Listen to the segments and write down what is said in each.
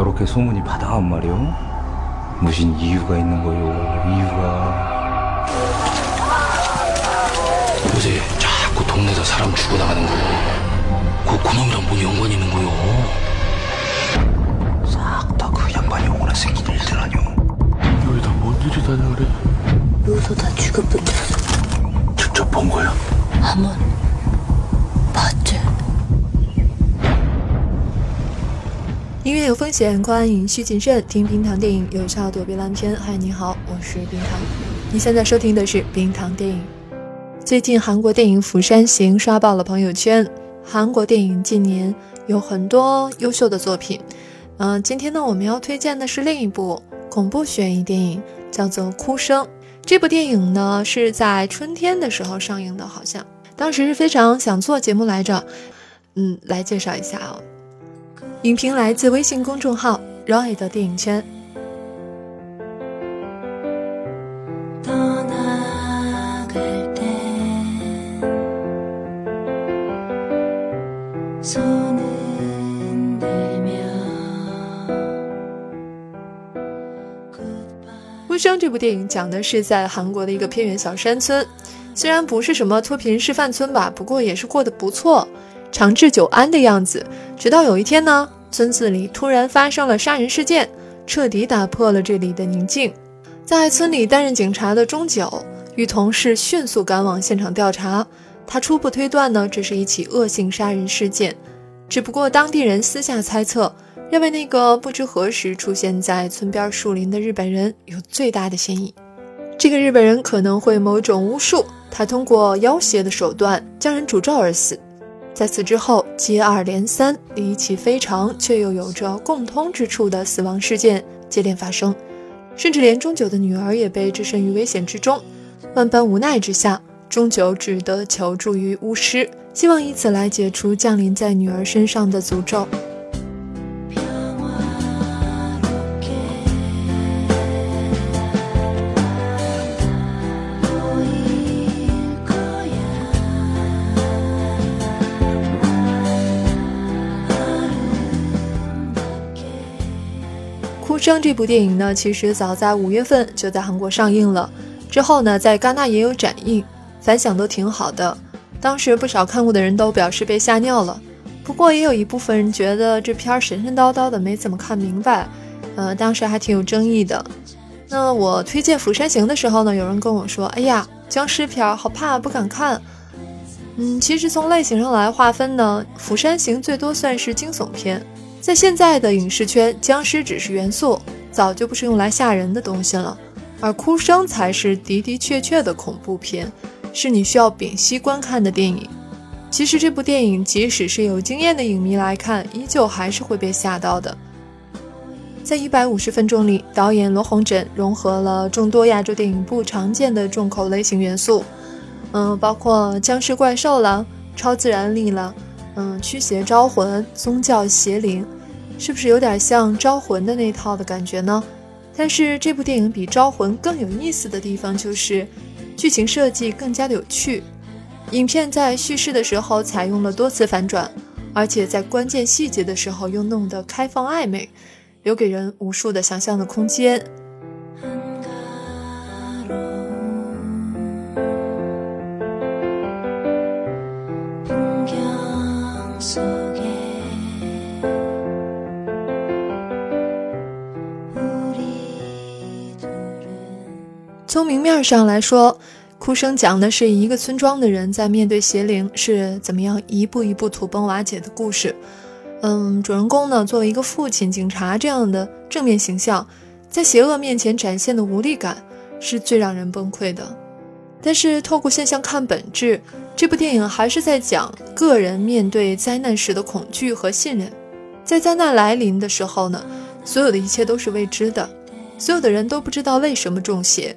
이렇게 소문이 바다한 말이오? 무슨 이유가 있는 거요? 이유가 요새 자꾸 동네에서 사람 죽어나가는 거. 그 그놈이랑 뭔 연관이 있는 거요? 싹 다 그 양반이 오거나 생긴 일들 아니오? 여기 다 뭔 일이 다냐 그래? 로도 다 죽어붙더라. 직접 본 거야? 한번 音乐有风险，观影需谨慎。听冰糖电影有效躲避烂片。嗨，你好，我是冰糖。你现在收听的是冰糖电影。最近韩国电影《釜山行》刷爆了朋友圈。韩国电影近年有很多优秀的作品。嗯、今天呢，我们要推荐的是另一部恐怖悬疑电影，叫做《哭声》。这部电影呢是在春天的时候上映的，好像当时是非常想做节目来着。嗯，来介绍一下哦。影评来自微信公众号 Roy 的电影圈。无声这部电影讲的是在韩国的一个偏远小山村，虽然不是什么脱贫示范村吧，不过也是过得不错。长治久安的样子。直到有一天呢，村子里突然发生了杀人事件，彻底打破了这里的宁静。在村里担任警察的钟九与同事迅速赶往现场调查，他初步推断呢，这是一起恶性杀人事件。只不过当地人私下猜测，认为那个不知何时出现在村边树林的日本人有最大的嫌疑。这个日本人可能会某种巫术，他通过要挟的手段将人诅咒而死。在此之后，接二连三、离奇非常却又有着共通之处的死亡事件接连发生，甚至连钟九的女儿也被置身于危险之中。万般无奈之下，钟九只得求助于巫师，希望以此来解除降临在女儿身上的诅咒。哭声这部电影呢，其实早在五月份就在韩国上映了，之后呢，在戛纳也有展映，反响都挺好的。当时不少看过的人都表示被吓尿了，不过也有一部分人觉得这片神神叨叨的，没怎么看明白，呃，当时还挺有争议的。那我推荐《釜山行》的时候呢，有人跟我说：“哎呀，僵尸片好怕，不敢看。”嗯，其实从类型上来划分呢，《釜山行》最多算是惊悚片。在现在的影视圈，僵尸只是元素，早就不是用来吓人的东西了，而哭声才是的的确确的恐怖片，是你需要屏息观看的电影。其实这部电影，即使是有经验的影迷来看，依旧还是会被吓到的。在一百五十分钟里，导演罗洪枕融合了众多亚洲电影不常见的重口类型元素，嗯，包括僵尸怪兽啦、超自然力啦，嗯，驱邪招魂、宗教邪灵，是不是有点像《招魂》的那套的感觉呢？但是这部电影比《招魂》更有意思的地方就是，剧情设计更加的有趣。影片在叙事的时候采用了多次反转，而且在关键细节的时候又弄得开放暧昧，留给人无数的想象的空间。从明面上来说，哭声讲的是一个村庄的人在面对邪灵是怎么样一步一步土崩瓦解的故事。嗯，主人公呢，作为一个父亲、警察这样的正面形象，在邪恶面前展现的无力感是最让人崩溃的。但是透过现象看本质，这部电影还是在讲个人面对灾难时的恐惧和信任。在灾难来临的时候呢，所有的一切都是未知的，所有的人都不知道为什么中邪。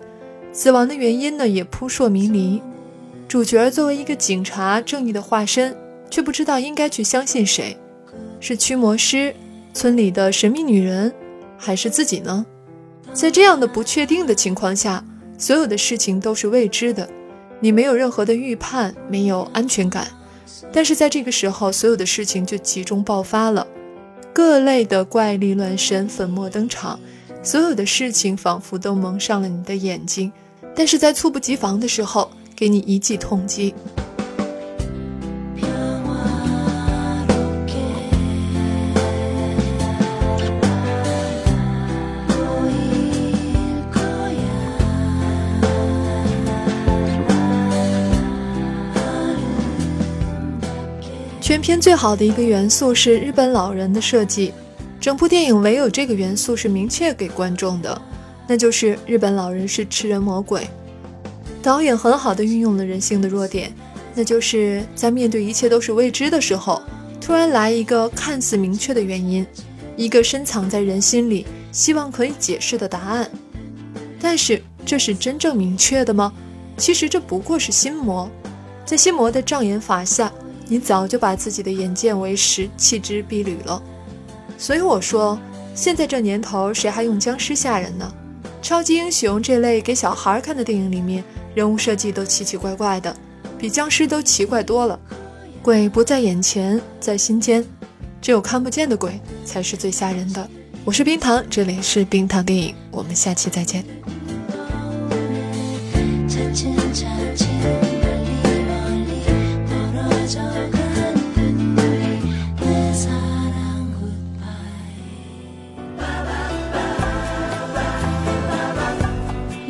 死亡的原因呢也扑朔迷离。主角作为一个警察，正义的化身，却不知道应该去相信谁，是驱魔师、村里的神秘女人，还是自己呢？在这样的不确定的情况下，所有的事情都是未知的，你没有任何的预判，没有安全感。但是在这个时候，所有的事情就集中爆发了。各类的怪力乱神粉墨登场，所有的事情仿佛都蒙上了你的眼睛但是在猝不及防的时候给你一记痛击。全片最好的一个元素是日本老人的设计。整部电影唯有这个元素是明确给观众的，那就是日本老人是吃人魔鬼。导演很好的运用了人性的弱点，那就是在面对一切都是未知的时候，突然来一个看似明确的原因，一个深藏在人心里、希望可以解释的答案。但是这是真正明确的吗？其实这不过是心魔，在心魔的障眼法下，你早就把自己的眼见为实，弃之敝履了。所以我说，现在这年头，谁还用僵尸吓人呢？超级英雄这类给小孩看的电影里面，人物设计都奇奇怪怪的，比僵尸都奇怪多了。鬼不在眼前，在心间，只有看不见的鬼才是最吓人的。我是冰糖，这里是冰糖电影，我们下期再见。